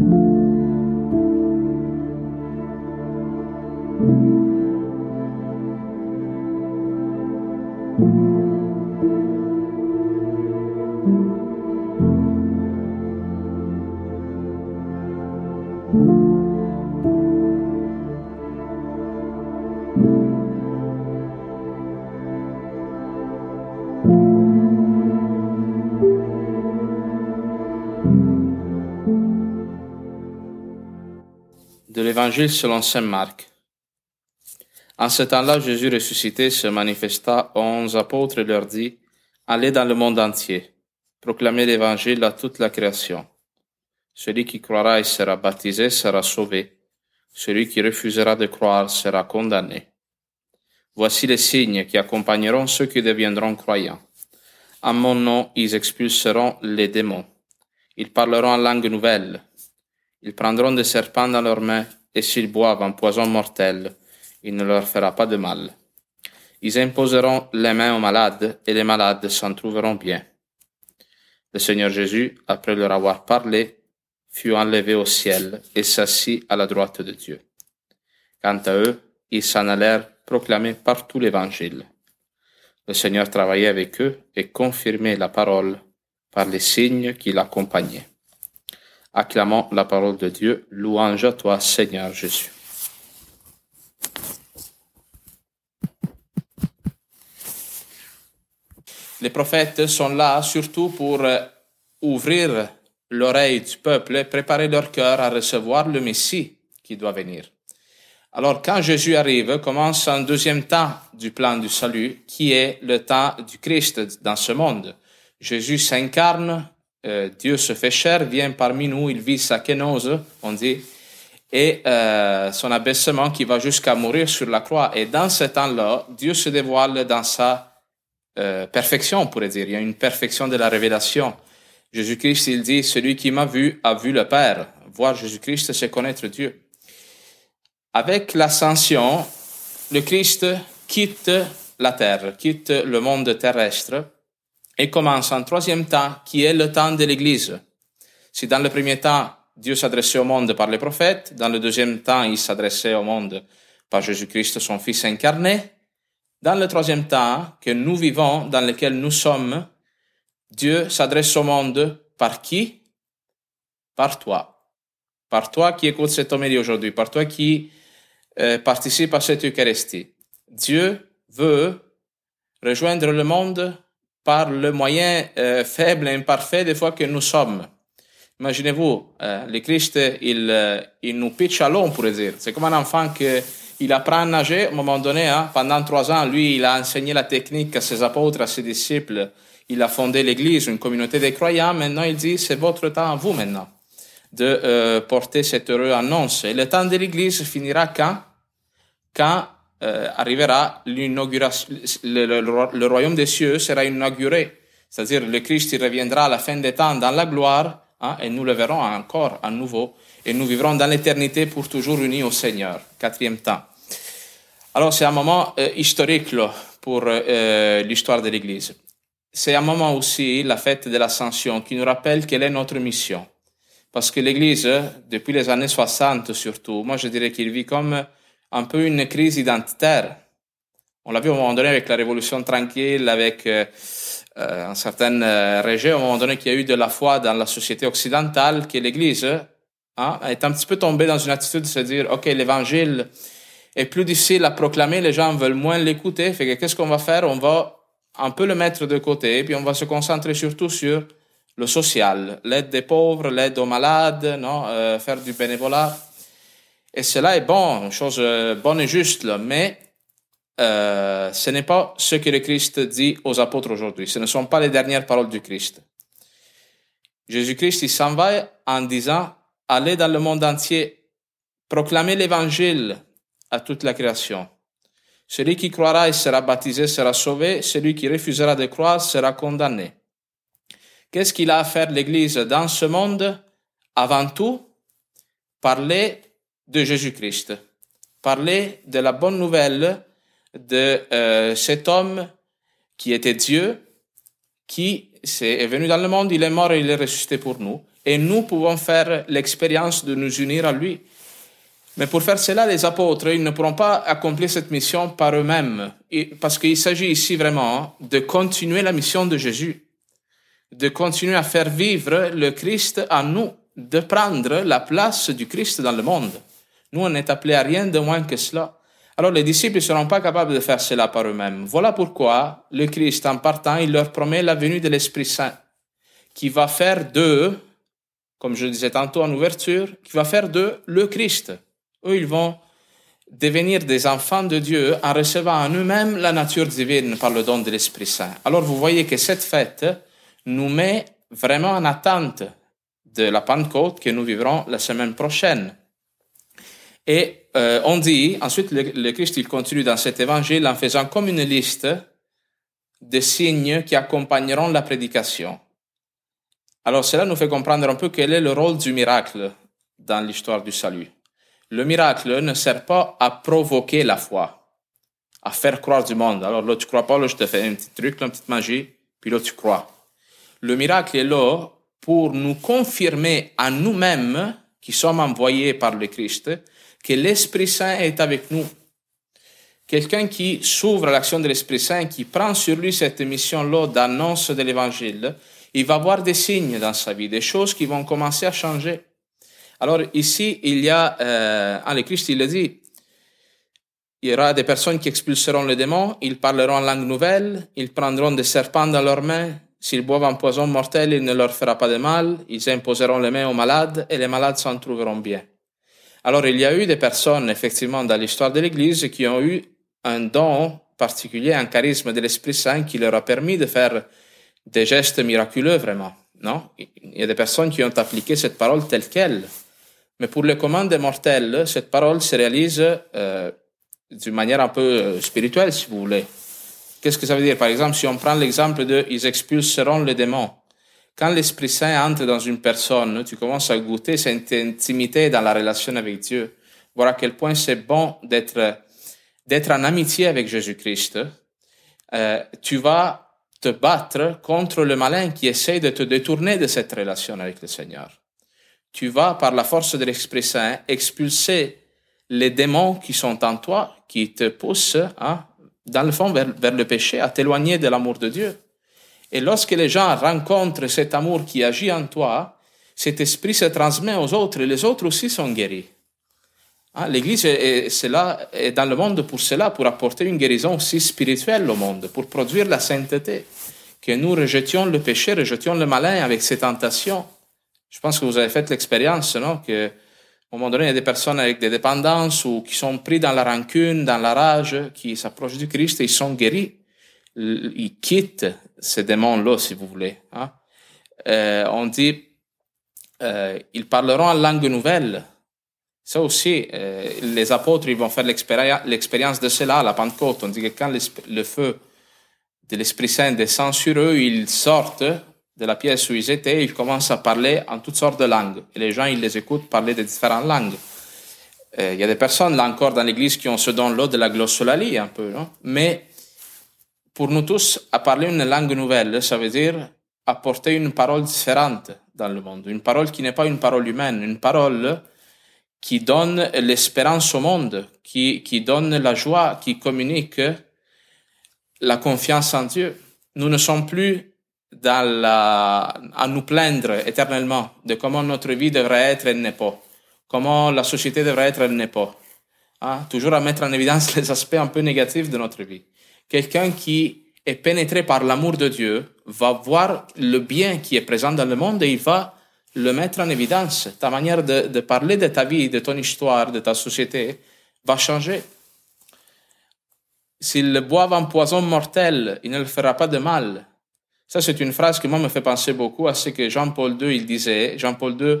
De l'Évangile selon Saint Marc. En ce temps-là, Jésus ressuscité se manifesta aux onze apôtres et leur dit, Allez dans le monde entier, proclamez l'Évangile à toute la création. Celui qui croira et sera baptisé sera sauvé. Celui qui refusera de croire sera condamné. Voici les signes qui accompagneront ceux qui deviendront croyants. En mon nom, ils expulseront les démons. Ils parleront en langue nouvelle. Ils prendront des serpents dans leurs mains, et s'ils boivent un poison mortel, il ne leur fera pas de mal. Ils imposeront les mains aux malades, et les malades s'en trouveront bien. Le Seigneur Jésus, après leur avoir parlé, fut enlevé au ciel et s'assit à la droite de Dieu. Quant à eux, ils s'en allèrent proclamer partout l'Évangile. Le Seigneur travaillait avec eux et confirmait la parole par les signes qui l'accompagnaient. Acclamons la parole de Dieu. Louange à toi, Seigneur Jésus. Les prophètes sont là surtout pour euh, ouvrir l'oreille du peuple et préparer leur cœur à recevoir le Messie qui doit venir. Alors quand Jésus arrive, commence un deuxième temps du plan du salut, qui est le temps du Christ dans ce monde. Jésus s'incarne euh, Dieu se fait chair, vient parmi nous, il vit sa kénose, on dit, et euh, son abaissement qui va jusqu'à mourir sur la croix. Et dans ce temps-là, Dieu se dévoile dans sa euh, perfection, on pourrait dire. Il y a une perfection de la révélation. Jésus-Christ, il dit, celui qui m'a vu a vu le Père. Voir Jésus-Christ, c'est connaître Dieu. Avec l'ascension, le Christ quitte la terre, quitte le monde terrestre et commence un troisième temps qui est le temps de l'Église. Si dans le premier temps, Dieu s'adressait au monde par les prophètes, dans le deuxième temps, il s'adressait au monde par Jésus-Christ, son Fils incarné, dans le troisième temps que nous vivons, dans lequel nous sommes, Dieu s'adresse au monde par qui? Par toi. Par toi qui écoute cette homélie aujourd'hui, par toi qui euh, participe à cette Eucharistie. Dieu veut rejoindre le monde par le moyen euh, faible et imparfait des fois que nous sommes. Imaginez-vous, euh, le Christ, il, euh, il nous pitch à l'eau, on pourrait dire. C'est comme un enfant que apprend à nager, à un moment donné, hein, pendant trois ans, lui, il a enseigné la technique à ses apôtres, à ses disciples. Il a fondé l'Église, une communauté de croyants. Maintenant, il dit, c'est votre temps à vous maintenant de euh, porter cette heureuse annonce. Et le temps de l'Église finira quand? Quand euh, arrivera l'inauguration, le, royaume des cieux sera inauguré. C'est-à-dire le Christ reviendra à la fin des temps dans la gloire hein, et nous le verrons encore à nouveau et nous vivrons dans l'éternité pour toujours unis au Seigneur. Quatrième temps. Alors c'est un moment euh, historique là, pour euh, l'histoire de l'Église. C'est un moment aussi, la fête de l'Ascension, qui nous rappelle quelle est notre mission. Parce que l'Église, depuis les années 60 surtout, moi je dirais qu'il vit comme un peu une crise identitaire. On l'a vu au moment donné avec la Révolution tranquille, avec euh, euh un certain euh, rejet, au moment donné qu'il y a eu de la foi dans la société occidentale, que l'Église hein, est un petit peu tombée dans une attitude de se dire, OK, l'Évangile est plus difficile à proclamer, les gens veulent moins l'écouter, fait que qu'est-ce qu'on va faire? On va un peu le mettre de côté, puis on va se concentrer surtout sur le social, l'aide des pauvres, l'aide aux malades, non, euh, faire du bénévolat. Et cela est bon, une chose euh, bonne et juste, mais euh, ce n'est pas ce que le Christ dit aux apôtres aujourd'hui. Ce ne sont pas les dernières paroles du Christ. Jésus-Christ, il s'en va en disant, allez dans le monde entier, proclamez l'évangile à toute la création. Celui qui croira et sera baptisé sera sauvé, celui qui refusera de croire sera condamné. Qu'est-ce qu'il a à faire l'Église dans ce monde? Avant tout, parler de Jésus-Christ. Parler de la bonne nouvelle de euh, cet homme qui était Dieu, qui est, venu dans le monde, il est mort et il est ressuscité pour nous. et nous pouvons faire l'expérience de nous unir à lui. Mais pour faire cela, les apôtres, ils ne pourront pas accomplir cette mission par eux-mêmes, parce qu'il s'agit ici vraiment de continuer la mission de Jésus, de continuer à faire vivre le Christ à nous, de prendre la place du Christ dans le monde. Nous, on n'est appelés à rien de moins que cela. Alors les disciples ne seront pas capables de faire cela par eux-mêmes. Voilà pourquoi le Christ, en partant, il leur promet la venue de l'Esprit Saint, qui va faire d'eux, comme je disais tantôt en ouverture, qui va faire d'eux le Christ. Eux, ils vont devenir des enfants de Dieu en recevant en eux-mêmes la nature divine par le don de l'Esprit Saint. Alors vous voyez que cette fête nous met vraiment en attente de la Pentecôte que nous vivrons la semaine prochaine. Et euh, on dit, ensuite le, Christ il continue dans cet évangile en faisant comme une liste de signes qui accompagneront la prédication. Alors cela nous fait comprendre un peu quel est le rôle du miracle dans l'histoire du salut. Le miracle ne sert pas à provoquer la foi, à faire croire du monde. Alors là, tu crois pas, là, je te fais un petit truc, une petite magie, puis là, tu crois. Le miracle est là pour nous confirmer à nous-mêmes, qui sommes envoyés par le Christ, que l'Esprit Saint est avec nous. Quelqu'un qui s'ouvre à l'action de l'Esprit Saint, qui prend sur lui cette mission-là d'annonce de l'Évangile, il va voir des signes dans sa vie, des choses qui vont commencer à changer. Alors ici, il y a, euh, le Christ, il le dit, il y aura des personnes qui expulseront les démons, ils parleront en langue nouvelle, ils prendront des serpents dans leurs mains, s'ils boivent un poison mortel, il ne leur fera pas de mal, ils imposeront les mains aux malades et les malades s'en trouveront bien. Alors il y a eu des personnes, effectivement, dans l'histoire de l'Église qui ont eu un don particulier, un charisme de l'Esprit Saint qui leur a permis de faire des gestes miraculeux, vraiment. Non? Il y a des personnes qui ont appliqué cette parole telle qu'elle. Mais pour les commandes mortels, cette parole se réalise euh, d'une manière un peu euh, spirituelle, si vous voulez. Qu'est-ce que ça veut dire? Par exemple, si on prend l'exemple de ils expulseront les démons. Quand l'Esprit Saint entre dans une personne, tu commences à goûter cette intimité dans la relation avec Dieu, voir à quel point c'est bon d'être d'être en amitié avec Jésus-Christ. Euh, tu vas te battre contre le malin qui essaie de te détourner de cette relation avec le Seigneur tu vas, par la force de l'Esprit Saint, expulser les démons qui sont en toi, qui te poussent, hein, dans le fond, vers, le péché, à t'éloigner de l'amour de Dieu. Et lorsque les gens rencontrent cet amour qui agit en toi, cet esprit se transmet aux autres et les autres aussi sont guéris. Hein, L'Église est, est dans le monde pour cela, pour apporter une guérison aussi spirituelle au monde, pour produire la sainteté. Que nous rejetions le péché, rejetions le malin avec ses tentations je pense que vous avez fait l'expérience, non? Que, un moment donné, il y a des personnes avec des dépendances ou qui sont pris dans la rancune, dans la rage, qui s'approchent du Christ et ils sont guéris. Ils quittent ces démons-là, si vous voulez. Hein? Euh, on dit, euh, ils parleront en langue nouvelle. Ça aussi, euh, les apôtres, ils vont faire l'expérience de cela la Pentecôte. On dit que quand le feu de l'Esprit Saint descend sur eux, ils sortent de la pièce où ils étaient, ils commencent à parler en toutes sortes de langues. Et les gens, ils les écoutent parler de différentes langues. Euh, il y a des personnes, là encore, dans l'Église qui ont ce don-là de la glossolalie, un peu, non? Mais pour nous tous, à parler une langue nouvelle, ça veut dire apporter une parole différente dans le monde. Une parole qui n'est pas une parole humaine, une parole qui donne l'espérance au monde, qui, qui donne la joie, qui communique la confiance en Dieu. Nous ne sommes plus à nous plaindre éternellement de comment notre vie devrait être, elle n'est pas. Comment la société devrait être, elle n'est pas. Hein? Toujours à mettre en évidence les aspects un peu négatifs de notre vie. Quelqu'un qui est pénétré par l'amour de Dieu va voir le bien qui est présent dans le monde et il va le mettre en évidence. Ta manière de, parler de ta vie, de ton histoire, de ta société va changer. S'il boivent un poison mortel, il ne le fera pas de mal. Ça, c'est une phrase qui, moi, me fait penser beaucoup à ce que Jean-Paul II, il disait. Jean-Paul II,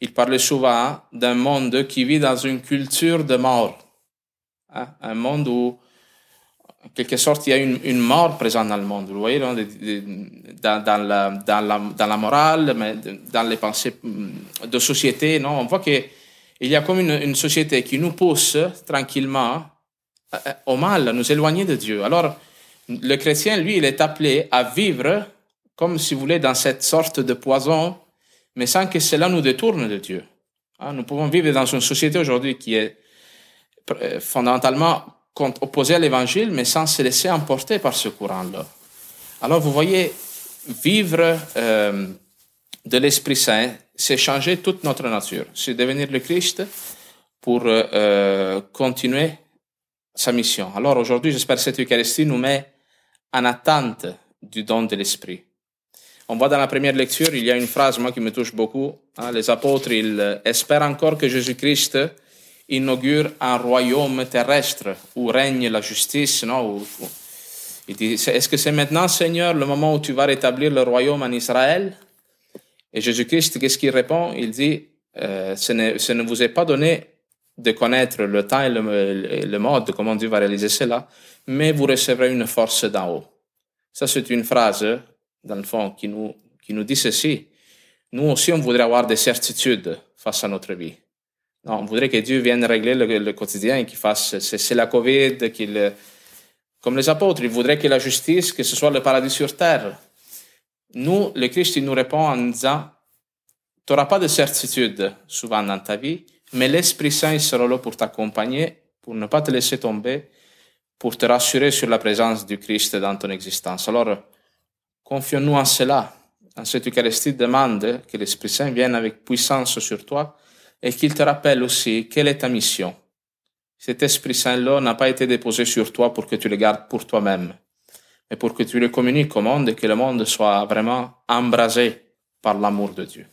il parlait souvent d'un monde qui vit dans une culture de mort. Hein? Un monde où, en quelque sorte, il y a une, une mort présente dans le monde. Vous voyez, dans, dans, la, dans, la, dans morale, mais dans les pensées de société. Non? On voit qu'il y a comme une, une société qui nous pousse tranquillement euh, au mal, à nous éloigner de Dieu. Alors, le chrétien, lui, il est appelé à vivre comme si vous voulez dans cette sorte de poison mais sans que cela nous détourne de Dieu. Hein, nous pouvons vivre dans une société aujourd'hui qui est euh, fondamentalement opposée à l'évangile, mais sans se laisser emporter par ce courant-là. Alors vous voyez, vivre euh, de l'Esprit Saint, c'est changer toute notre nature, c'est devenir le Christ pour euh, euh, continuer sa mission. Alors aujourd'hui, j'espère que cette Eucharistie nous met en attente du don de l'Esprit. On voit dans la première lecture, il y a une phrase, moi, qui me touche beaucoup. Hein, les apôtres, ils espèrent encore que Jésus-Christ inaugure un royaume terrestre où règne la justice, non? il dit, est-ce que c'est maintenant, Seigneur, le moment où tu vas rétablir le royaume en Israël? Et Jésus-Christ, qu'est-ce qu'il répond? Il dit, euh, ce, ne, ce, ne, vous est pas donné de connaître le temps et le, mode, comment Dieu va réaliser cela, mais vous recevrez une force d'en haut. Ça, c'est une phrase, dans le fond, qui nous, qui nous dit ceci. Nous aussi, on voudrait avoir des certitudes face à notre vie. On voudrait que Dieu vienne régler le, quotidien, qu'il fasse, c'est la COVID, qu'il, comme les apôtres, ils voudraient que la justice, que ce soit le paradis sur terre. Nous, le Christ, il nous répond en disant, tu n'auras pas de certitude souvent dans ta vie, mais l'Esprit Saint sera là pour t'accompagner, pour ne pas te laisser tomber, pour te rassurer sur la présence du Christ dans ton existence. Alors, confions-nous en cela. En cette Eucharistie, demande que l'Esprit Saint vienne avec puissance sur toi et qu'il te rappelle aussi quelle est ta mission. Cet Esprit Saint-là n'a pas été déposé sur toi pour que tu le gardes pour toi-même, mais pour que tu le communiques au monde et que le monde soit vraiment embrasé par l'amour de Dieu.